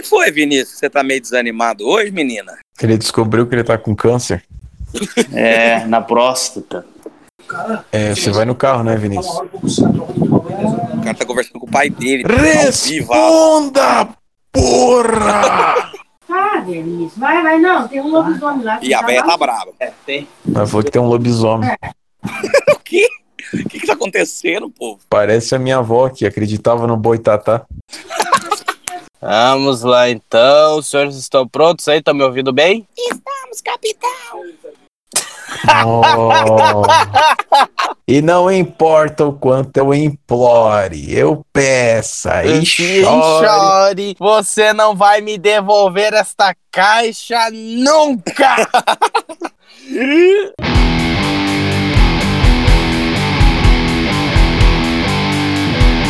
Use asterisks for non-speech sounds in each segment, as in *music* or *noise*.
que foi, Vinícius? Você tá meio desanimado hoje, menina? Ele descobriu que ele tá com câncer. É, na próstata. É, você vai no carro, né, Vinícius? O cara tá conversando com o pai dele. vivo, Responda, porra! Ah, Denise, vai, vai, não, tem um lobisomem lá. que E a tá véia lá. tá brava. É, tem. Mas falou que tem um lobisomem. *laughs* O quê? O que que tá acontecendo, povo? Parece a minha avó que acreditava no boitatá. Vamos lá então. Os senhores estão prontos aí? Estão me ouvindo bem? Estamos, capitão. Oh. *laughs* E não importa o quanto eu implore, eu peça e E chore. chore. Você não vai me devolver esta caixa nunca! *laughs*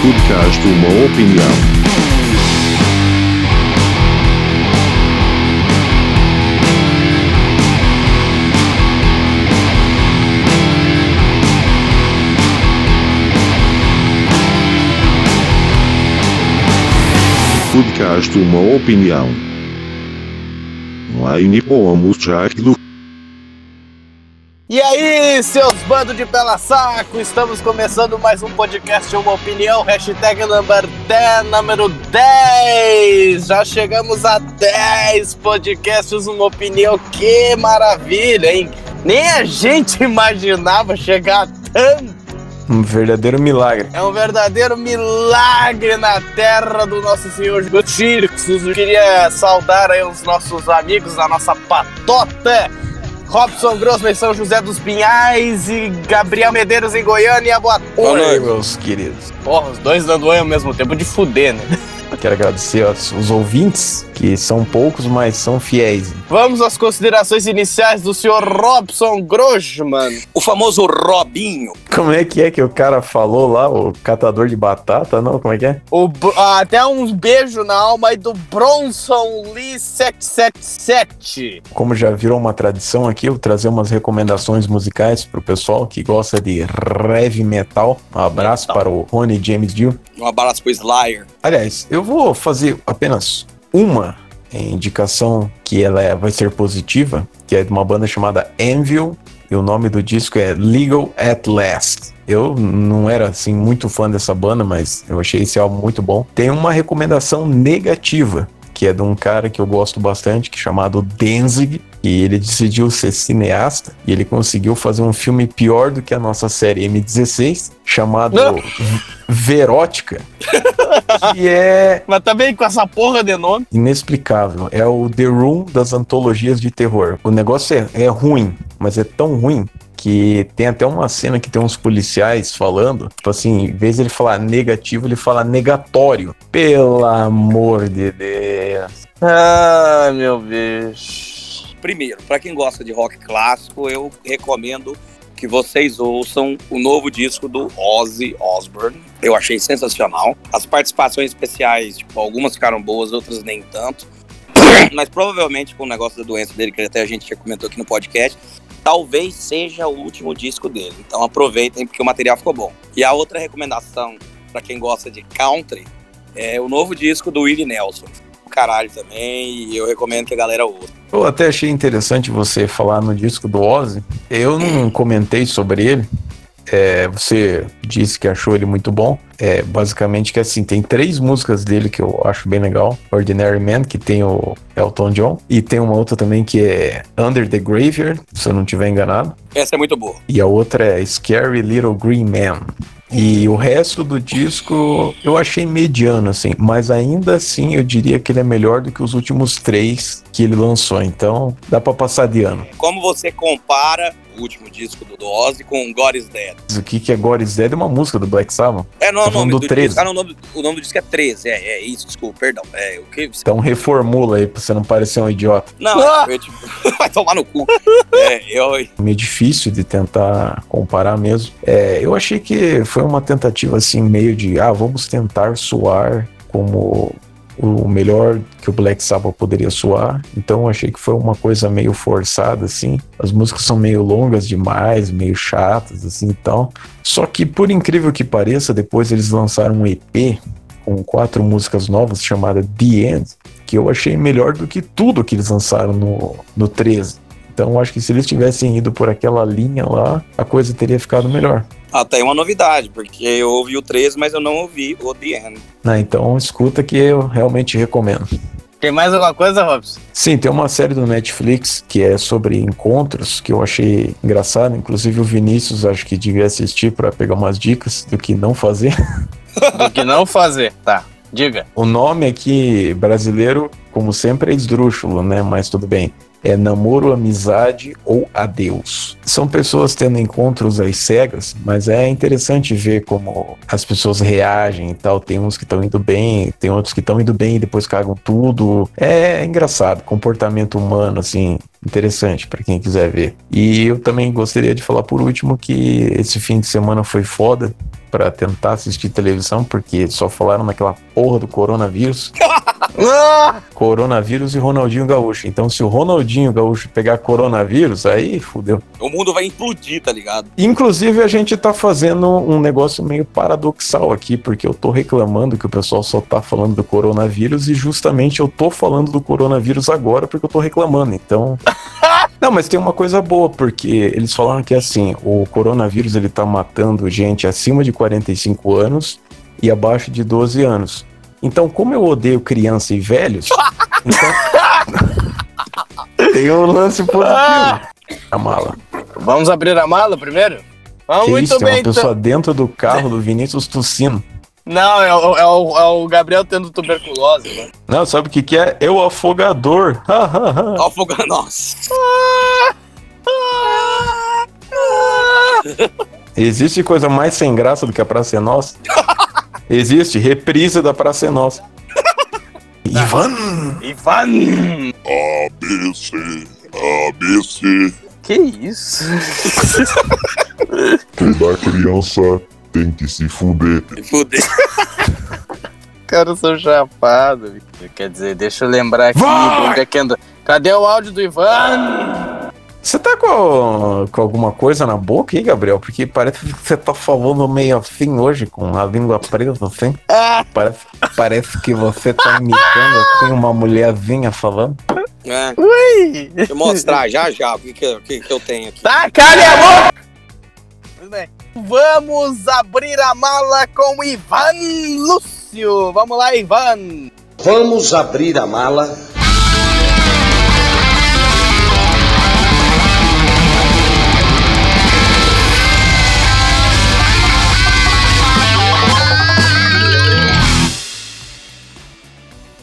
Podcast Uma Opinião. Podcast Uma Opinião. Online pomos Jack do E aí, seus bandos de pela saco, estamos começando mais um podcast Uma Opinião, hashtag number 10, número 10. Já chegamos a 10 podcasts Uma Opinião, que maravilha, hein? Nem a gente *laughs* imaginava chegar a tanto. Um verdadeiro milagre. É um verdadeiro milagre na terra do nosso Senhor Gutirix. Eu queria saudar aí os nossos amigos da nossa patota. Robson Grossman em São José dos Pinhais e Gabriel Medeiros em Goiânia. Boa. Oi, noite. meus queridos. Porra, os dois dando oi ao mesmo tempo de fuder, né? Quero agradecer aos os ouvintes, que são poucos, mas são fiéis. Vamos às considerações iniciais do senhor Robson Grossman. O famoso Robinho. Como é que é que o cara falou lá, o catador de batata? Não, como é que é? O, ah, até um beijo na alma aí do Bronson Lee 777. Como já virou uma tradição aqui, eu vou trazer umas recomendações musicais pro pessoal que gosta de heavy metal. Um abraço Metal. para o Rony James Dio. Um abraço pro Slayer. Aliás, eu vou fazer apenas uma indicação que ela é- vai ser positiva, que é de uma banda chamada Anvil, e o nome do disco é Legal at Last. Eu não era assim muito fã dessa banda, mas eu achei esse álbum muito bom. Tem uma recomendação negativa, que é de um cara que eu gosto bastante, que é chamado Danzig, e ele decidiu ser cineasta, e ele conseguiu fazer um filme pior do que a nossa série M16, chamado Não. Verótica, *laughs* que é Mas também com essa porra de nome. inexplicável. É o The Room das antologias de terror. O negócio é, é ruim, mas é tão ruim que tem até uma cena que tem uns policiais falando, tipo assim, em vez de ele falar negativo, ele fala negatório. Pelo amor de Deus. Ai, meu bicho. Primeiro, pra quem gosta de rock clássico, eu recomendo que vocês ouçam o novo disco do Ozzy Osbourne. Eu achei sensacional. As participações especiais, tipo, algumas ficaram boas, outras nem tanto. Mas provavelmente com o negócio da doença dele, que até a gente já comentou aqui no podcast, talvez seja o último disco dele. Então aproveitem porque o material ficou bom. E a outra recomendação pra quem gosta de country é o novo disco do Willie Nelson. Caralho também, e eu recomendo que a galera ouça. Eu até achei interessante você falar no disco do Ozzy. Eu não comentei sobre ele. É, você disse que achou ele muito bom. É, basicamente que assim, tem três músicas dele que eu acho bem legal. Ordinary Man, que tem o Elton John. E tem uma outra também que é Under the Graveyard, se eu não estiver enganado. Essa é muito boa. E a outra é Scary Little Green Man. E o resto do disco eu achei mediano, assim, mas ainda assim eu diria que ele é melhor do que os últimos três que ele lançou, então dá pra passar de ano. Como você compara o último disco do Ozzy com God is Dead? O que, que é God is Dead é uma música do Black Sabbath, É, não, Tá o nome do, do 13. disco. Ah, não, o, nome, o nome do disco é 13. É, é isso, desculpa, perdão. É, o que? então reformula aí pra você não parecer um idiota. Não, Ah! eu, tipo, *laughs* vai tomar no cu. É, eu, Meio difícil de tentar comparar mesmo. É, eu achei que foi uma tentativa assim, meio de, ah, vamos tentar soar como o melhor que o Black Sabbath poderia soar. Então achei que foi uma coisa meio forçada assim. As músicas são meio longas demais, meio chatas assim, então. Só que por incrível que pareça, depois eles lançaram um EP com quatro músicas novas chamada The End, que eu achei melhor do que tudo que eles lançaram no, no 13. Então acho que se eles tivessem ido por aquela linha lá, a coisa teria ficado melhor. Ah, tem uma novidade, porque eu ouvi o 13, mas eu não ouvi o The End. Ah, então escuta que eu realmente recomendo. Tem mais alguma coisa, Robson? Sim, tem uma série do Netflix que é sobre encontros que eu achei engraçado. Inclusive o Vinícius acho que devia assistir para pegar umas dicas do que não fazer. *laughs* Do que não fazer. Tá, diga. O nome aqui brasileiro, como sempre, é esdrúxulo, né? Mas tudo bem. É namoro, amizade ou adeus. São pessoas tendo encontros às cegas, mas é interessante ver como as pessoas reagem e tal. Tem uns que estão indo bem, tem outros que estão indo bem e depois cagam tudo. É engraçado, comportamento humano, assim, interessante para quem quiser ver. E eu também gostaria de falar por último que esse fim de semana foi foda para tentar assistir televisão, porque só falaram naquela porra do coronavírus. *laughs* Ah! Coronavírus e Ronaldinho Gaúcho. Então, se o Ronaldinho Gaúcho pegar coronavírus, aí fudeu. O mundo vai implodir, tá ligado? Inclusive, a gente tá fazendo um negócio meio paradoxal aqui, porque eu tô reclamando que o pessoal só tá falando do coronavírus e justamente eu tô falando do coronavírus agora porque eu tô reclamando. Então. *laughs* Não, mas tem uma coisa boa, porque eles falaram que assim, o coronavírus ele tá matando gente acima de 45 anos e abaixo de 12 anos. Então, como eu odeio criança e velhos, *laughs* então tem um lance positivo. A mala. Vamos abrir a mala primeiro? Vamos Que muito isso, tem bem, uma então. pessoa dentro do carro do Vinícius tossindo. Não, é o, é, o, é o Gabriel tendo tuberculose, né? Não, sabe o que que é? É o afogador. Afogando. Nossa. Existe coisa mais sem graça do que a Praça é Nossa? *laughs* Existe reprisa da Praça é Nossa. Ivan! Ivan! ABC, ABC. Que isso? Toda criança tem que se fuder. Fudeu. *laughs* Cara, eu sou chapado. Quer dizer, deixa eu lembrar aqui. Onde é que anda- Cadê o áudio do Ivan? Você tá com, com alguma coisa na boca aí, Gabriel? Porque parece que você tá falando meio assim hoje, com a língua presa, assim. Ah, Parece, parece que você tá imitando assim uma mulherzinha falando. É. ui. Deixa eu mostrar já já o que, que, que, eu tenho aqui. Tá, cale a boca! Tudo bem. Vamos abrir a mala com Ivan Lúcio. Vamos lá, Ivan. Vamos abrir a mala.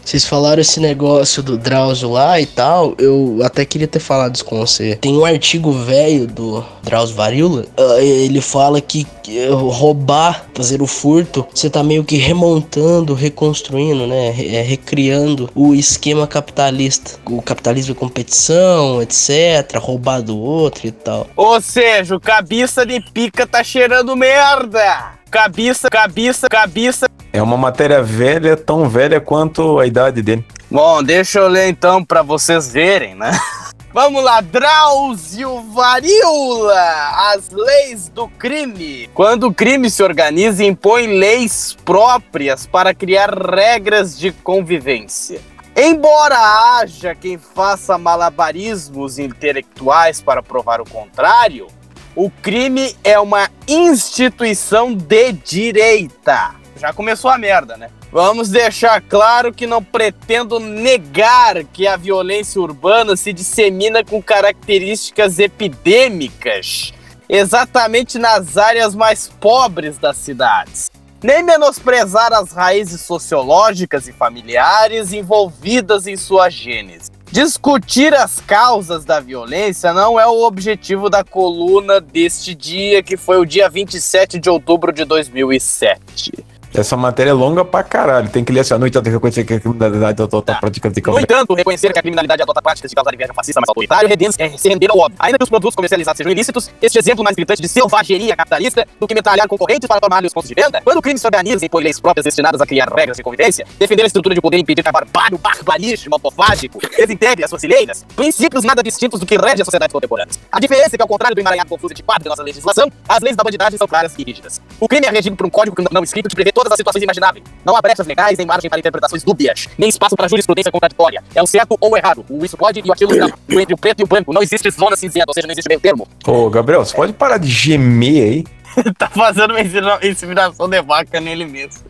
Vocês falaram esse negócio do Drauzio lá e tal, eu até queria ter falado isso com você. Tem um artigo velho do Drauzio Varila, ah, ele fala que eh, roubar, fazer o furto, você tá meio que remontando, reconstruindo, né, eh, recriando o esquema capitalista. O capitalismo é competição, etc, roubar do outro e tal. Ou seja, o cabeça de pica tá cheirando merda. Cabeça, cabeça, cabeça. É uma matéria velha, tão velha quanto a idade dele. Bom, deixa eu ler então pra vocês verem, né? *laughs* Vamos lá, Drauzio Varila, as leis do crime. Quando o crime se organiza impõe leis próprias para criar regras de convivência. Embora haja quem faça malabarismos intelectuais para provar o contrário, o crime é uma instituição de direita. Já começou a merda, né? Vamos deixar claro que não pretendo negar que a violência urbana se dissemina com características epidêmicas, exatamente nas áreas mais pobres das cidades. Nem menosprezar as raízes sociológicas e familiares envolvidas em sua gênese. Discutir as causas da violência não é o objetivo da coluna deste dia, que foi o dia 27 de outubro de 2007. Essa matéria é longa pra caralho. Tem que ler essa noite até reconhecer que a criminalidade adota práticas de No entanto, reconhecer que a criminalidade adota práticas de causar inveja fascista mais autoritário é se render ao óbvio. Ainda que os produtos comercializados sejam ilícitos, este exemplo mais gritante de selvageria capitalista do que metralhar concorrentes para tomar-lhe os pontos de venda, quando o crime se organiza e põe leis próprias destinadas a criar regras de convivência, defender a estrutura de poder e impedir que a barbário, barbarismo, autofágico, desintegre as suas fileiras, princípios nada distintos do que rege as sociedades contemporâneas. A diferença é que, ao contrário do emaranhado confuso de quadro da nossa legislação, as leis da bandidagem são claras e rígidas. O crime é regido por um código não escrito que prevê todas todas as situações imagináveis. Não há brechas legais, nem margem para interpretações dúbias, nem espaço para jurisprudência contraditória. É o certo ou o errado. O isso pode e o aquilo não. O entre o preto e o branco. Não existe zona cinzenta, ou seja, não existe meio termo. Ô, Gabriel, você pode parar de gemer aí? *laughs* tá fazendo uma inseminação de vaca nele mesmo.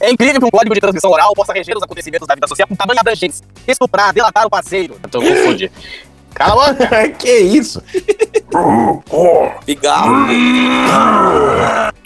É incrível que um código de transmissão oral possa reger os acontecimentos da vida social com tamanha abrangência. Estuprar, delatar o parceiro. Eu tô confundindo. Cala a boca. *laughs* que isso? Pigarro.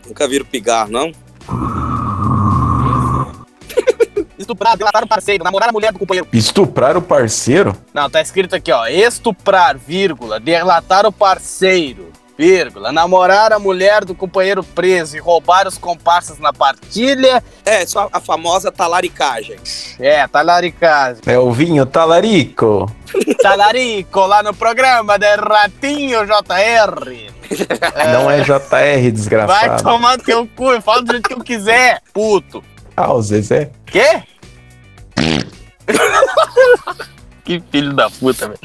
Nunca viram pigarro, não? *laughs* Estuprar, delatar o parceiro, namorar a mulher do companheiro. Estuprar o parceiro? Não, tá escrito aqui, ó. Estuprar, vírgula, delatar o parceiro, vírgula, namorar a mulher do companheiro preso e roubar os comparsas na partilha. É, só a famosa talaricagem. É, talaricagem. É o vinho talarico. *laughs* Talarico lá no programa de Ratinho JR. *laughs* Não é JR, Vai desgraçado. tomar teu cu, eu falo do jeito que eu quiser, puto. Ah, o Zezé. Quê? *laughs* que filho da puta, velho.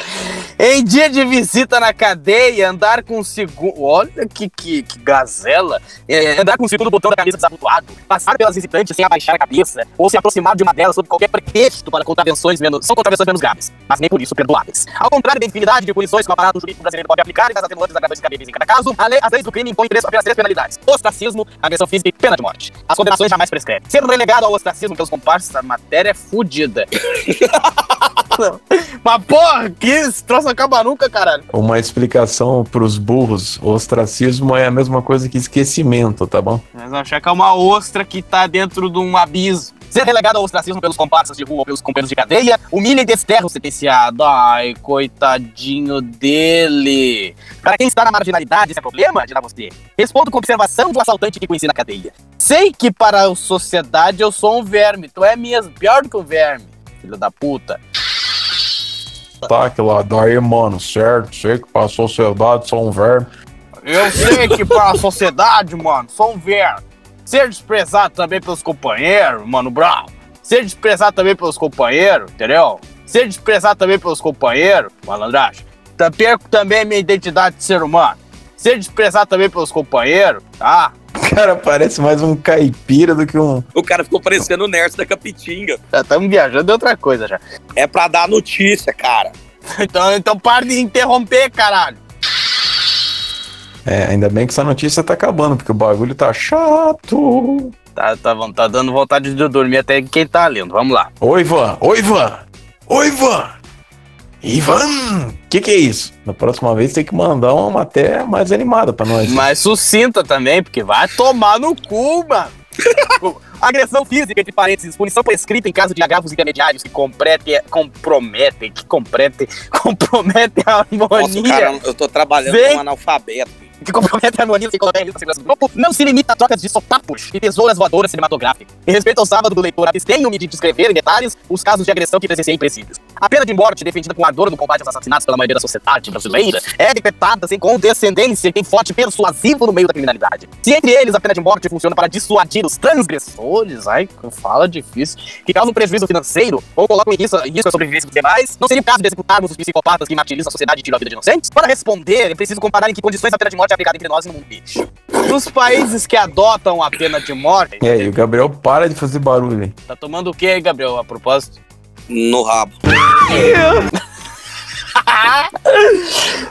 Em dia de visita na cadeia, andar com o segundo. Olha que, que, que gazela. É, andar com o segundo botão da camisa desabotoado, passar pelas visitantes sem abaixar a cabeça, ou se aproximar de uma delas sob qualquer pretexto para contravenções menos. São contravenções menos graves, mas nem por isso perdoáveis. Ao contrário da infinidade de punições que o aparato jurídico brasileiro pode aplicar e das atenuantes agravantes cabíveis em cada caso, a lei- as leis do crime impõem três, apenas três penalidades: ostracismo, agressão física e pena de morte. As condenações jamais prescrevem. Ser relegado ao ostracismo pelos comparsas, a matéria é fudida. *laughs* Mas porra, que esse troço acaba nunca, caralho. Uma explicação pros burros. O ostracismo é a mesma coisa que esquecimento, tá bom? Mas achar que é uma ostra que tá dentro de um abismo. Ser relegado ao ostracismo pelos comparsas de rua ou pelos companheiros de cadeia, humilha e desterra o sentenciado. Ai, coitadinho dele. Para quem está na marginalidade, esse é problema? Dirá você. Respondo com observação do assaltante que conheci na cadeia. Sei que para a sociedade eu sou um verme. Tu é mesmo, pior do que o verme, filho da puta. Tá, que lá, daí, mano, certo? Sei que pra sociedade sou um verme. Eu sei que para a sociedade, mano, sou um verme. Ser desprezado também pelos companheiros, mano, Brown. Ser desprezado também pelos companheiros, entendeu? Ser desprezado também pelos companheiros, malandragem. Tá- Perco também a minha identidade de ser humano. Ser desprezado também pelos companheiros, tá? Cara, parece mais um caipira do que um. O cara ficou parecendo o Nerds da Capitinga. Já estamos viajando de outra coisa já. É pra dar notícia, cara. Então, então para de interromper, caralho. É, ainda bem que essa notícia tá acabando, porque o bagulho tá chato. Tá, tá, tá dando vontade de eu dormir até quem tá lendo. Vamos lá. Oi, Ivan! Oi, Ivan! Oi, Ivan! Ivan! Que que é isso? Na próxima vez tem que mandar uma matéria mais animada pra nós. Mais sucinta também, porque vai tomar no cu, mano. *laughs* Agressão física, entre parênteses, punição prescrita em caso de agravos intermediários que comprete, comprometem, que comprometem, *laughs* comprometem a Nossa, harmonia. cara, eu tô trabalhando Vem. com um analfabeto. Que compromete a harmonia a segurança do grupo, não se limita a trocas de sopapos e tesouras voadoras cinematográficas. Em respeito ao sábado do leitor, abstenho-me de descrever em detalhes os casos de agressão que presenciei em presídios. A pena de morte, defendida com ardor no combate aos assassinatos pela maioria da sociedade brasileira, é decretada sem condescendência e tem forte persuasivo no meio da criminalidade. Se entre eles a pena de morte funciona para dissuadir os transgressores, ai, fala difícil, que causam prejuízo financeiro ou colocam em risco, em risco a sobrevivência dos demais, não seria o caso de executarmos os psicopatas que martirizam a sociedade e tiram a vida de inocentes? Para responder, é preciso comparar em que condições a pena de morte é aplicada entre nós e no mundo bicho. Nos países que adotam a pena de morte, E aí, o Gabriel para de fazer barulho aí. tá tomando o que aí, Gabriel, a propósito? No rabo. *laughs*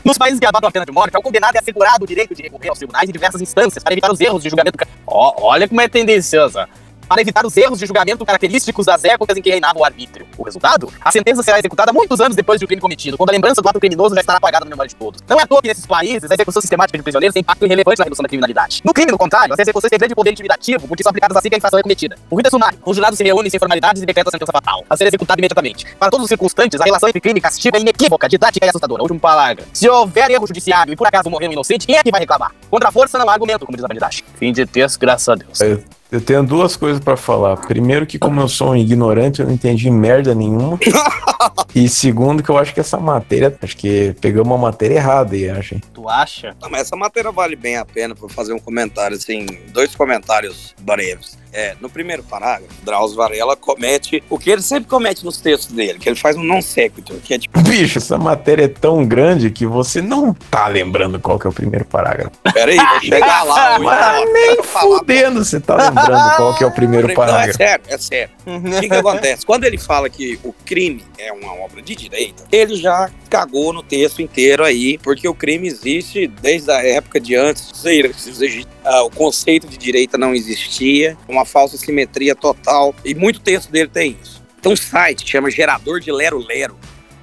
Nos países que adotam a pena de morte, ao condenado é assegurado o direito de recorrer aos tribunais em diversas instâncias para evitar os erros de julgamento. Ó, olha como é tendenciosa. Para evitar os erros de julgamento característicos das épocas em que reinava o arbítrio. O resultado? A sentença será executada muitos anos depois do crime cometido, quando a lembrança do ato criminoso já estará apagada na memória de todos. Não é à toa que nesses países a execução sistemática de prisioneiros tem impacto irrelevante na redução da criminalidade. No crime, no contrário, as execuções têm grande poder intimidativo, porque são aplicadas assim que a infração é cometida. O rito é sumário. O jurado se reúne sem formalidades e decreta a sentença fatal, a ser executada imediatamente. Para todos os circunstantes, a relação entre crime e castigo é inequívoca, didática e assustadora. Último parágrafo. Se houver erro judiciário e por acaso morrer um inocente, quem é que vai reclamar? Contra a força não há argumento, como diz a bandidagem. Fim de texto, graças a Deus. Eu, eu tenho duas coisas pra falar. Primeiro, que como eu sou um ignorante, eu não entendi merda nenhuma. *laughs* e segundo, que eu acho que essa matéria, acho que pegamos uma matéria errada aí, acho. hein? Tu acha? Não, mas essa matéria vale bem a pena pra fazer um comentário, assim, dois comentários breves. É, no primeiro parágrafo, Drauzio Varela comete o que ele sempre comete nos textos dele, que ele faz um non sequitur, que é tipo, Bicho, essa matéria é tão grande que você não tá lembrando qual que é o primeiro parágrafo. peraí, vou *laughs* chegar lá. o Mas nem fudendo você tá lembrando qual que é o primeiro Não, é parágrafo. sério, é sério. O que, que acontece? Quando ele fala que o crime é uma obra de direita, ele já cagou no texto inteiro aí, porque o crime existe desde a época de antes egípcios. Ah, o conceito de direita não existia, uma falsa simetria total, e muito texto dele tem isso. Tem um site que chama Gerador de Lero Lero.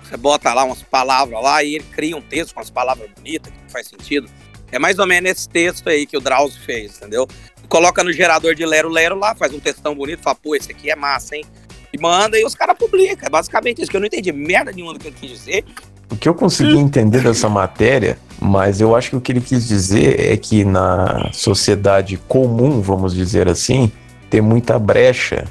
Você bota lá umas palavras lá e ele cria um texto com as palavras bonitas, que não faz sentido. É mais ou menos esse texto aí que o Drauzio fez, entendeu? Coloca no gerador de Lero Lero lá, faz um textão bonito, fala, pô, esse aqui é massa, hein? E manda e os caras publicam. É basicamente isso, que eu não entendi merda nenhuma do que ele quis dizer. O que eu consegui entender dessa matéria, mas eu acho que o que ele quis dizer é que na sociedade comum, vamos dizer assim, tem muita brecha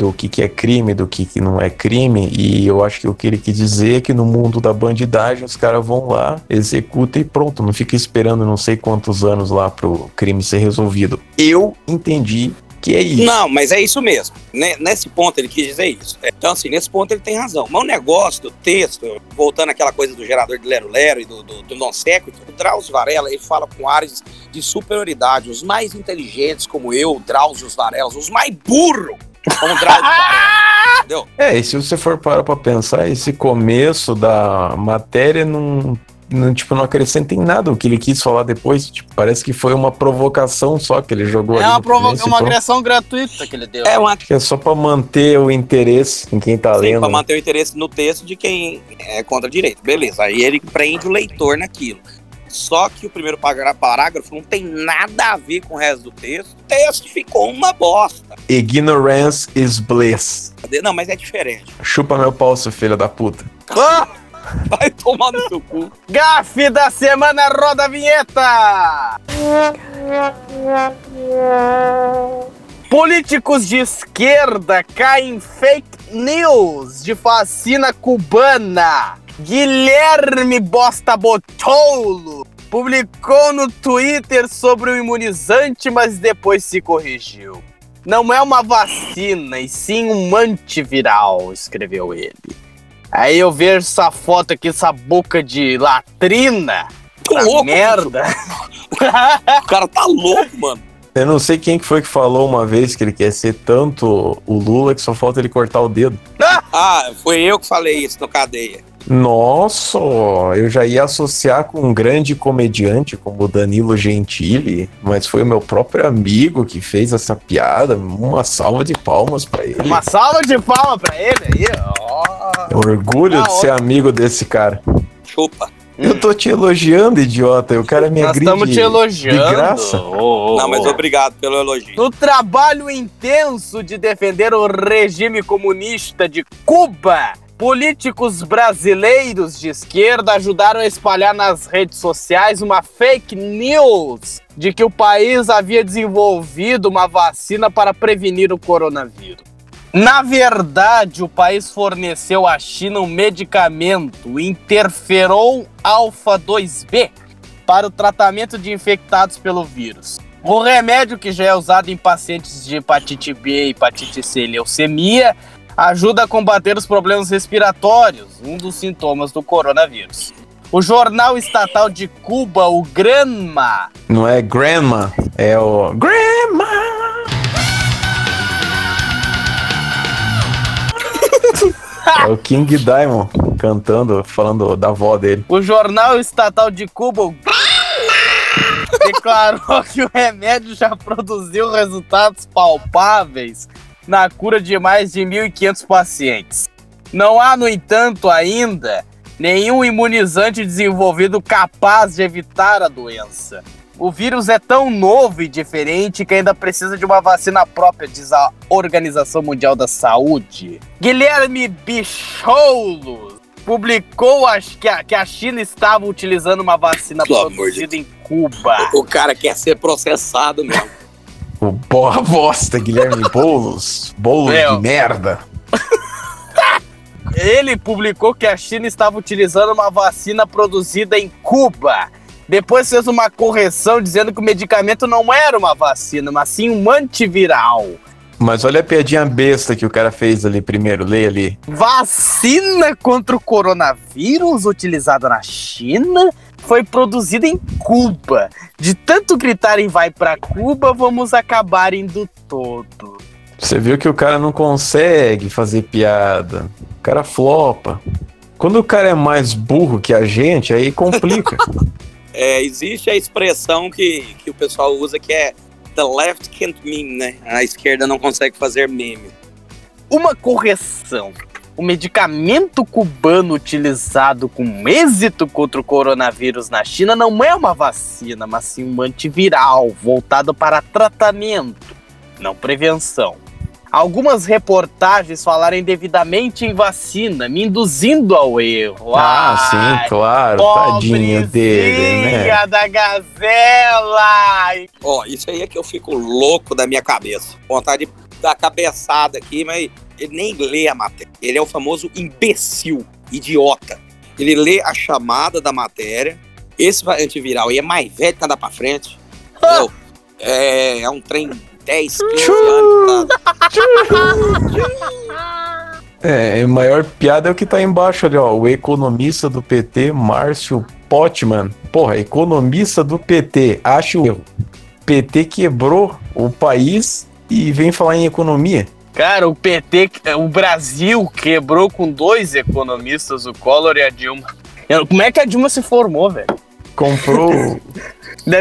do que, que é crime, do que, que não é crime, e eu acho que o que ele quis dizer é que no mundo da bandidagem os caras vão lá, executam e pronto, não fica esperando não sei quantos anos lá pro crime ser resolvido. Eu entendi que é isso. Não, mas é isso mesmo. Ne- Nesse ponto ele quis dizer isso. É, Então, assim, nesse ponto ele tem razão. Mas o negócio do texto, voltando àquela coisa do gerador de Lero Lero e do, do, do non sequitur, o Drauzio Varela, ele fala com ares de superioridade. Os mais inteligentes, como eu, Drauzio Varela, os mais burros, como Drauzio *laughs* Varela. Entendeu? É, e se você for parar pra pensar, esse começo da matéria não, não, tipo, não acrescenta em nada o que ele quis falar depois. Tipo, parece que foi uma provocação só que ele jogou É ali uma, no provo- começo e uma pronto. agressão gratuita que ele deu. É uma é só pra manter o interesse em quem tá Sim, lendo. para manter o interesse no texto de quem é contra a direita. Beleza, aí ele prende o leitor naquilo. Só que o primeiro parágrafo não tem nada a ver com o resto do texto. O texto ficou uma bosta. Ignorance is bliss. Não, mas é diferente. Chupa meu pau, seu filho da puta. Ah, *laughs* Vai tomar no seu cu. gafe da semana, roda a vinheta! Políticos de esquerda caem em fake news de vacina cubana. Guilherme Bosta Botolo publicou no Twitter sobre o imunizante, mas depois se corrigiu. Não é uma vacina, e sim um antiviral, escreveu ele. Aí eu vejo essa foto aqui, essa boca de latrina. Tô louco, merda. *laughs* O cara tá louco, mano. Eu não sei quem que foi que falou uma vez que ele quer ser tanto o Lula que só falta ele cortar o dedo. Ah, foi eu que falei isso no cadeia. Nossa, eu já ia associar com um grande comediante como o Danilo Gentili, mas foi o meu próprio amigo que fez essa piada. Uma salva de palmas pra ele. Uma salva de palma pra ele aí. É um orgulho Ah, de ser amigo desse cara. Chupa. Eu tô te elogiando, idiota. O cara me Nós agride estamos te elogiando. de graça. Ô, ô, Não, mas obrigado pelo elogio. No trabalho intenso de defender o regime comunista de Cuba, políticos brasileiros de esquerda ajudaram a espalhar nas redes sociais uma fake news de que o país havia desenvolvido uma vacina para prevenir o coronavírus. Na verdade, o país forneceu à China um medicamento, interferon alfa 2B, para o tratamento de infectados pelo vírus. O remédio que já é usado em pacientes de hepatite B, hepatite C e leucemia ajuda a combater os problemas respiratórios, um dos sintomas do coronavírus. O jornal estatal de Cuba, o Granma, Não é grandma, é o grandma. *laughs* É o King Diamond cantando, falando da avó dele. o jornal estatal de Cuba, o declarou que o remédio já produziu resultados palpáveis na cura de mais de 1.500 pacientes. Não há, no entanto, ainda nenhum imunizante desenvolvido capaz de evitar a doença. O vírus é tão novo e diferente que ainda precisa de uma vacina própria, diz a Organização Mundial da Saúde. Guilherme Bicholo publicou acho que a, que a China estava utilizando uma vacina Pelo amor de produzida em Cuba. O cara quer ser processado mesmo. O porra bosta, Guilherme Boulos. Boulos Meu. de merda. Ele publicou que a China estava utilizando uma vacina produzida em Cuba. Depois fez uma correção dizendo que o medicamento não era uma vacina, mas sim um antiviral. Mas olha a piadinha besta que o cara fez ali primeiro, lê ali. Vacina contra o coronavírus utilizada na China foi produzida em Cuba. De tanto gritarem vai pra Cuba, vamos acabar indo todo. Você viu que o cara não consegue fazer piada. O cara flopa. Quando o cara é mais burro que a gente, aí complica. *laughs* É, existe a expressão que, que o pessoal usa que é the left can't meme, né? A esquerda não consegue fazer meme. Uma correção. O medicamento cubano utilizado com êxito contra o coronavírus na China não é uma vacina, mas sim um antiviral voltado para tratamento, não prevenção. Algumas reportagens falaram indevidamente em vacina, me induzindo ao erro. ah, Ai, sim, claro. Tadinho dele, né? da gazela! Ó, isso aí é que eu fico louco da minha cabeça. Vontade de dar cabeçada aqui, mas ele nem lê a matéria. Ele é o famoso imbecil, idiota. Ele lê a chamada da matéria. Esse antiviral aí é mais velho que andar pra frente. Entendeu? É, é um trem 10, 15 anos. É, a maior piada é o que tá embaixo ali, ó. O economista do PT, Márcio Potman. Porra, economista do PT, acho o erro. PT quebrou o país e vem falar em economia. Cara, o PT, o Brasil quebrou com dois economistas, o Collor e a Dilma. Como é que a Dilma se formou, velho? Comprou.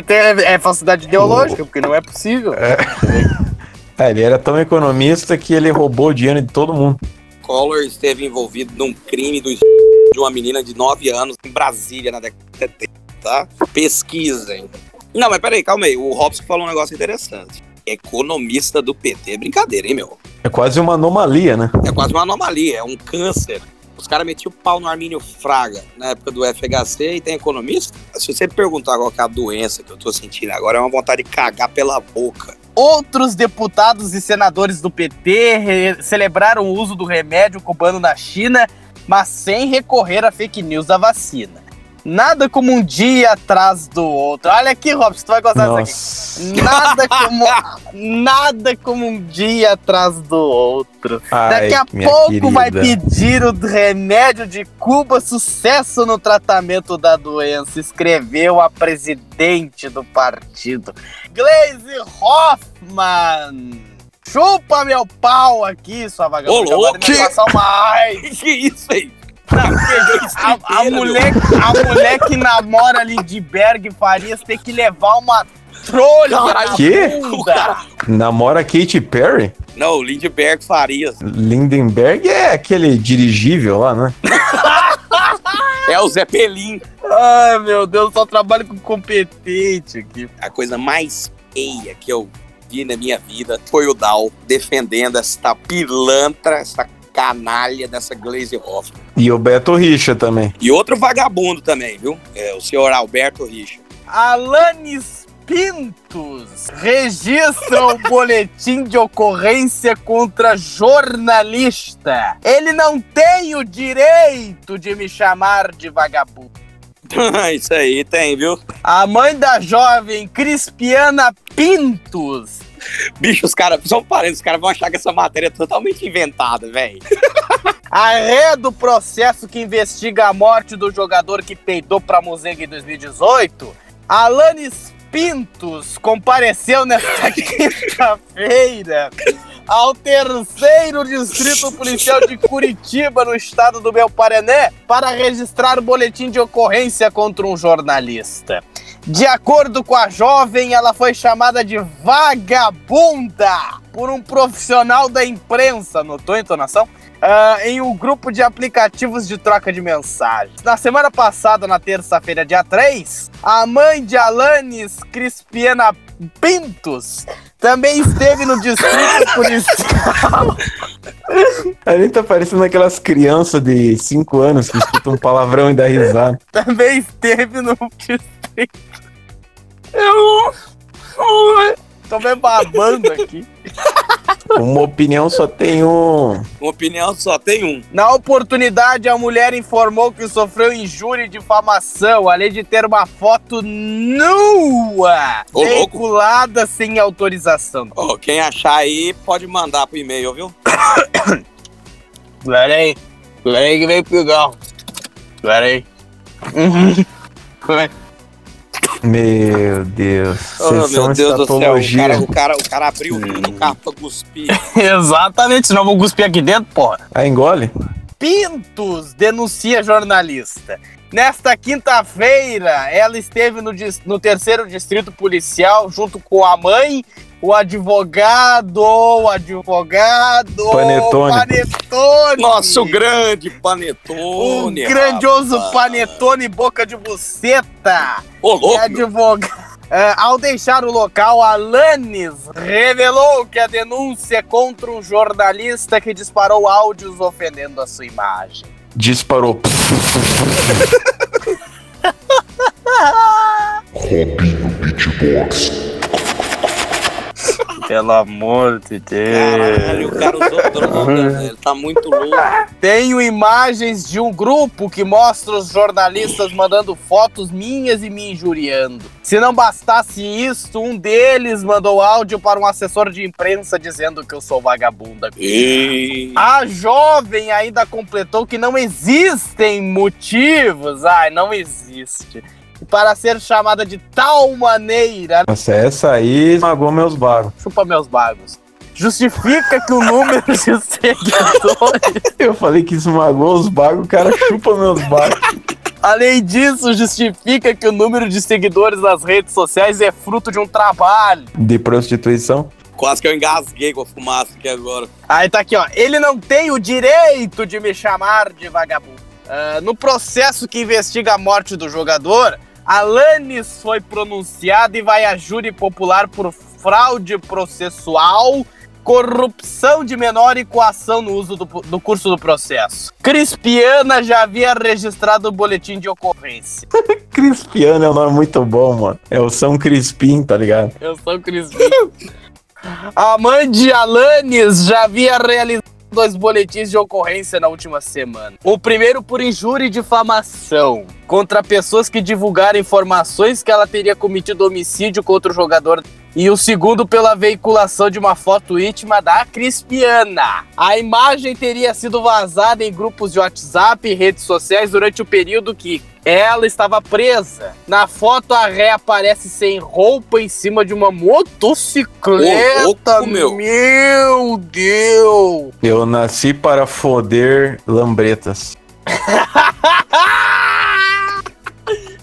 Ter, é falsidade ideológica, porque não é possível. é, ele era tão economista que ele roubou o dinheiro de todo mundo. Collor esteve envolvido num crime do de uma menina de 9 anos em Brasília na década de 70, tá? Pesquisem. Não, mas peraí, calma aí. O Robson falou um negócio interessante. Economista do PT é brincadeira, hein, meu? É quase uma anomalia, né? É quase uma anomalia, é um câncer. Os caras metiam o pau no Armínio Fraga na época do FHC e tem economista. Se você perguntar qual é a doença que eu tô sentindo agora, é uma vontade de cagar pela boca. Outros deputados e senadores do PT celebraram o uso do remédio cubano na China, mas sem recorrer a fake news da vacina. Nada como um dia atrás do outro. Olha aqui, Robson, tu vai gostar disso aqui. Nossa. Nada *laughs* como, nada como um dia atrás do outro. Daqui Ai, a minha pouco querida. vai pedir o remédio de Cuba sucesso no tratamento da doença, escreveu a presidente do partido, Glaze Hoffman. Chupa meu pau aqui, sua vagabunda. Ô, louco, mais. *laughs* Que isso aí? A, a mulher, a mulher que namora Lindbergh Farias tem que levar uma trolha na Quê? bunda. Namora Katy Perry? Não, Lindbergh Farias. Lindenberg é aquele dirigível lá, né? *laughs* É o Zé Pelim. Ai, meu Deus, só trabalho com competente aqui. A coisa mais feia que eu vi na minha vida foi o Dal defendendo essa pilantra, essa canalha dessa Glaze Hoffman. E o Beto Richa também. E outro vagabundo também, viu? É o senhor Alberto Richa. Alanis Pintos registra o boletim de ocorrência contra jornalista. Ele não tem o direito de me chamar de vagabundo. *laughs* Isso aí tem, viu? A mãe da jovem Crispiana Pintos *laughs* Bicho, os caras, só um parênteses, os caras vão achar que essa matéria é totalmente inventada, velho. arreda o processo que investiga a morte do jogador que peidou pra Muzenga em 2018. Alanis Pintos compareceu nesta *laughs* quinta-feira ao terceiro distrito policial de Curitiba, no estado do Meu Paraná, para registrar o boletim de ocorrência contra um jornalista. De acordo com a jovem, ela foi chamada de vagabunda por um profissional da imprensa. Notou a entonação? Ah, em um grupo de aplicativos de troca de mensagens. Na semana passada, na terça-feira, dia 3, a mãe de Alanis Crispiana Pintos também esteve no distrito policial. *laughs* A gente tá parecendo aquelas crianças de 5 anos que escutam um palavrão e dá risada. também esteve no distrito. Eu. Tô me babando aqui. Uma opinião só tem um. Uma opinião só tem um. Na oportunidade, a mulher informou que sofreu injúria e difamação, além de ter uma foto nua Ô, louco. veiculada sem autorização. Quem achar aí, pode mandar pro e-mail, viu? *coughs* Pera aí. Pera aí que vem pegar. Pera aí. Uhum. Meu Deus. Oh, meu Deus do céu. O cara, o, cara, o cara abriu o vinho do carro pra cuspir. *laughs* Exatamente, senão eu vou cuspir aqui dentro, porra. Ah, engole? Pintos denuncia jornalista. Nesta quinta-feira, ela esteve no, no terceiro distrito policial junto com a mãe, o advogado, o advogado, Panetone. Panetone. Nosso grande o panetone. grandioso rapaz. panetone boca de buceta. Ô, E louco. advogado. É, ao deixar o local, Alanis revelou que a denúncia é contra um jornalista que disparou áudios ofendendo a sua imagem. Disparou. *laughs* Robinho Beatbox. Pelo amor de Caralho, o cara usou droga, velho. Tá muito louco. Tenho imagens de um grupo que mostra os jornalistas mandando fotos minhas e me injuriando. Se não bastasse isso, um deles mandou áudio para um assessor de imprensa dizendo que eu sou vagabunda. E... A jovem ainda completou que não existem motivos. Ai, não existe. Para ser chamada de tal maneira, Nossa, essa aí esmagou meus bagos. chupa meus bagos. Justifica que o número de seguidores *laughs* Eu falei que esmagou os bagos, o cara chupa meus bagos. Além disso, justifica que o número de seguidores nas redes sociais é fruto de um trabalho. De prostituição. Quase que eu engasguei com a fumaça aqui agora. Aí tá aqui, ó. Ele não tem o direito de me chamar de vagabundo. Ah, no processo que investiga a morte do jogador, Alanis foi pronunciada e vai a júri popular por fraude processual, corrupção de menor e coação no uso do, do curso do processo. Crispiana já havia registrado o boletim de ocorrência. *laughs* Crispiano é um nome muito bom, mano. É o São Crispim, tá ligado? Eu sou o Crispim. *laughs* A mãe de Alanis já havia realizado dois boletins de ocorrência na última semana. O primeiro por injúria e difamação contra pessoas que divulgaram informações que ela teria cometido homicídio contra o jogador. E o segundo pela veiculação de uma foto íntima da Crispiana. A imagem teria sido vazada em grupos de WhatsApp e redes sociais durante o período que ela estava presa. Na foto, a ré aparece sem roupa em cima de uma motocicleta. Ô, louco, meu. Meu Deus! Eu nasci para foder lambretas. *laughs*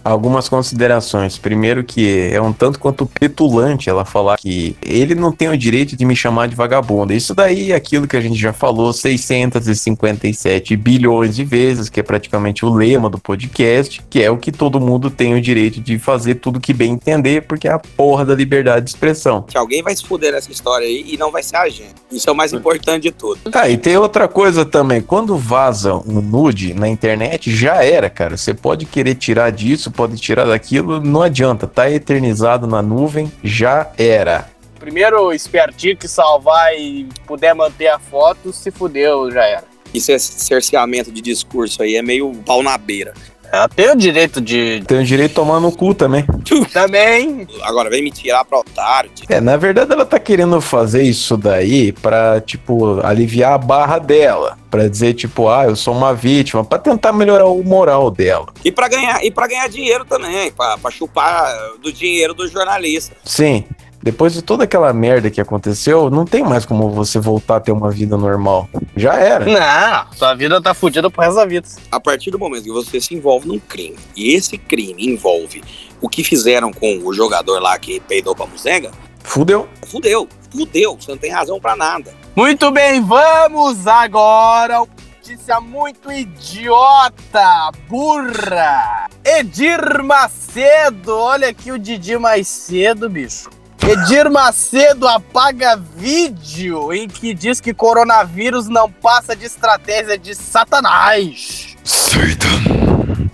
Algumas considerações. Primeiro que é um tanto quanto petulante ela falar que ele não tem o direito de me chamar de vagabunda. Isso daí é aquilo que a gente já falou 657 bilhões de vezes, que é praticamente o lema do podcast, que é o que todo mundo tem o direito de fazer tudo que bem entender, porque é a porra da liberdade de expressão. Que alguém vai se fuder nessa história aí e não vai ser a gente. Isso é o mais importante de tudo. Ah, e tem outra coisa também. Quando vaza um nude na internet, já era, cara. Você pode querer tirar disso, pode tirar daquilo, não adianta. Tá eternizado na nuvem, já era. Primeiro espertinho que salvar e puder manter a foto, se fudeu, já era. Isso é cerceamento de discurso aí, é meio pau na beira. Ela tem o direito de. Tem o direito de tomar no cu também. *laughs* Também. Agora vem me tirar pra otário. É, na verdade ela tá querendo fazer isso daí pra, tipo, aliviar a barra dela. Pra dizer, tipo, ah, eu sou uma vítima, pra tentar melhorar o moral dela. E pra ganhar, e pra ganhar dinheiro também, pra, pra chupar do dinheiro do jornalista. Sim, depois de toda aquela merda que aconteceu, não tem mais como você voltar a ter uma vida normal. Já era. Não, sua vida tá fudida pro resto da vida. A partir do momento que você se envolve num crime, e esse crime envolve o que fizeram com o jogador lá que peidou pra Muzega, Fudeu. fudeu, fudeu, você não tem razão pra nada. Muito bem, vamos agora. Notícia muito idiota, burra. Edir Macedo, olha aqui o Didi mais cedo, bicho. Edir Macedo apaga vídeo em que diz que coronavírus não passa de estratégia de Satanás. Satan.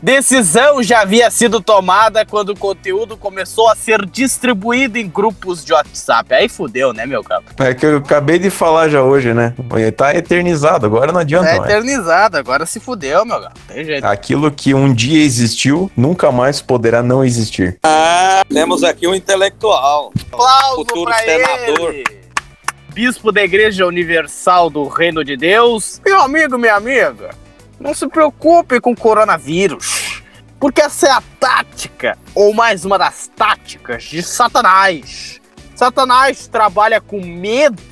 Decisão já havia sido tomada quando o conteúdo começou a ser distribuído em grupos de WhatsApp. Aí fudeu, né, meu cabo? É que eu acabei de falar já hoje, né? Tá eternizado, agora não adianta É mais. eternizado, agora se fudeu, meu cabo. Tem jeito. Aquilo que um dia existiu, nunca mais poderá não existir. Ah, temos aqui um intelectual. Aplauso Futuro pra senador. ele. Bispo da Igreja Universal do Reino de Deus. Meu amigo, minha amiga, não se preocupe com o coronavírus. Porque essa é a tática, ou mais uma das táticas de Satanás. Satanás trabalha com medo,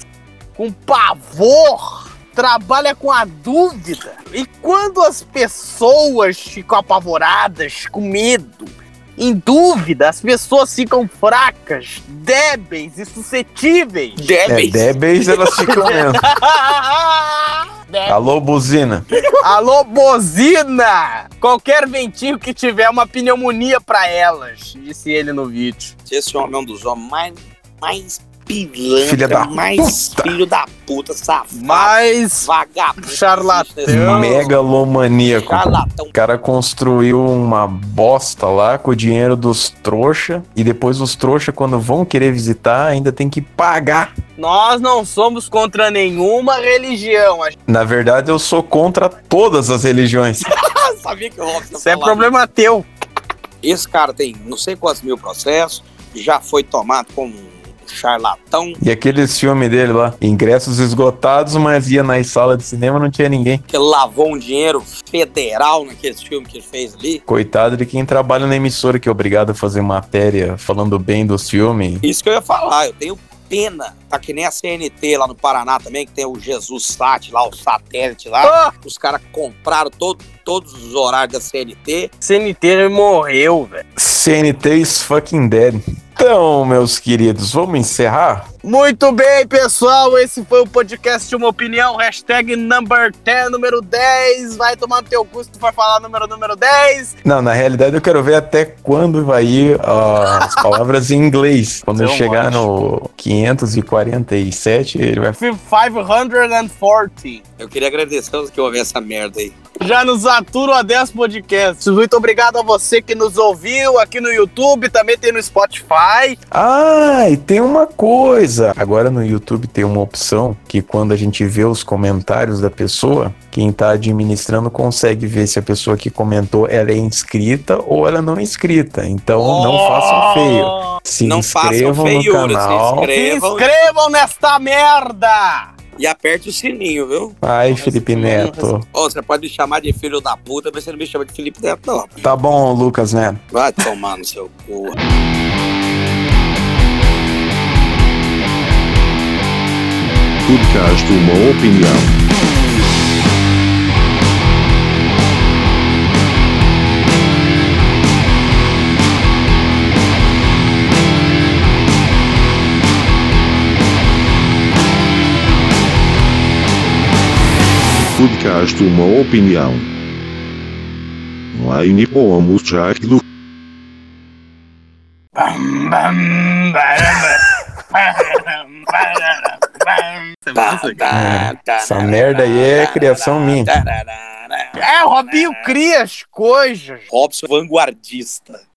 com pavor, trabalha com a dúvida. E quando as pessoas ficam apavoradas, com medo, em dúvida, as pessoas ficam fracas, débeis e suscetíveis. É, Débeis. débeis elas ficam mesmo. *laughs* Débeis. Alô, buzina. Alô, bozina! Qualquer ventinho que tiver uma pneumonia pra elas, disse ele no vídeo. Esse homem é um dos homens mais, mais pilantra, Filha da mais puta. filho da puta, safado, Mas vagabundo. Charlatão. Megalomaníaco. Charlatão. O cara construiu uma bosta lá com o dinheiro dos trouxa e depois os trouxa, quando vão querer visitar, ainda tem que pagar. nós não somos contra nenhuma religião. Na verdade, eu sou contra todas as religiões. *laughs* Sabia que o Robson Isso é problema teu. Esse cara tem não sei quantos mil processos, já foi tomado como um charlatão, E aqueles filmes dele lá, ingressos esgotados, mas ia nas salas de cinema não tinha ninguém. que ele lavou um dinheiro federal naqueles filmes que ele fez ali. Coitado de quem trabalha na emissora que é obrigado a fazer matéria falando bem dos filmes. Isso que eu ia falar, eu tenho pena. Tá que nem a CNT lá no Paraná também, que tem o Jesus Sat lá, o satélite lá. Ah! Os caras compraram todo, todos os horários da CNT. CNT morreu, velho. CNT is fucking dead. Então, meus queridos, vamos encerrar? Muito bem, pessoal. Esse foi o podcast Uma Opinião. Hashtag number 10, número 10. Vai tomar no teu custo para falar número número 10. Não, na realidade eu quero ver até quando vai ir uh, as palavras em inglês. Quando eu chegar no 540. 47, ele vai. 540. Eu queria agradecer aos que ouvem essa merda aí. Já nos atura a 10 podcasts. Muito obrigado a você que nos ouviu aqui no YouTube, também tem no Spotify. Ah, e tem uma coisa. Agora no YouTube tem uma opção que quando a gente vê os comentários da pessoa, quem está administrando consegue ver se a pessoa que comentou ela é inscrita ou ela não é inscrita. Então oh! não façam feio. Se Não façam inscrevam no feiura, se canal. Se inscrevam inscrevam nesta merda! e aperte o sininho, viu? Ai, Felipe Neto. Ô, você pode me chamar de filho da puta, mas você não me chama de Felipe Neto, não. Tá bom, Lucas Neto. Vai tomar no seu cu. Podcast Uma Opinião. Podcast Uma Opinião. Online pomos já do Essa merda aí é criação minha. É, o Robinho cria as coisas. Robson vanguardista.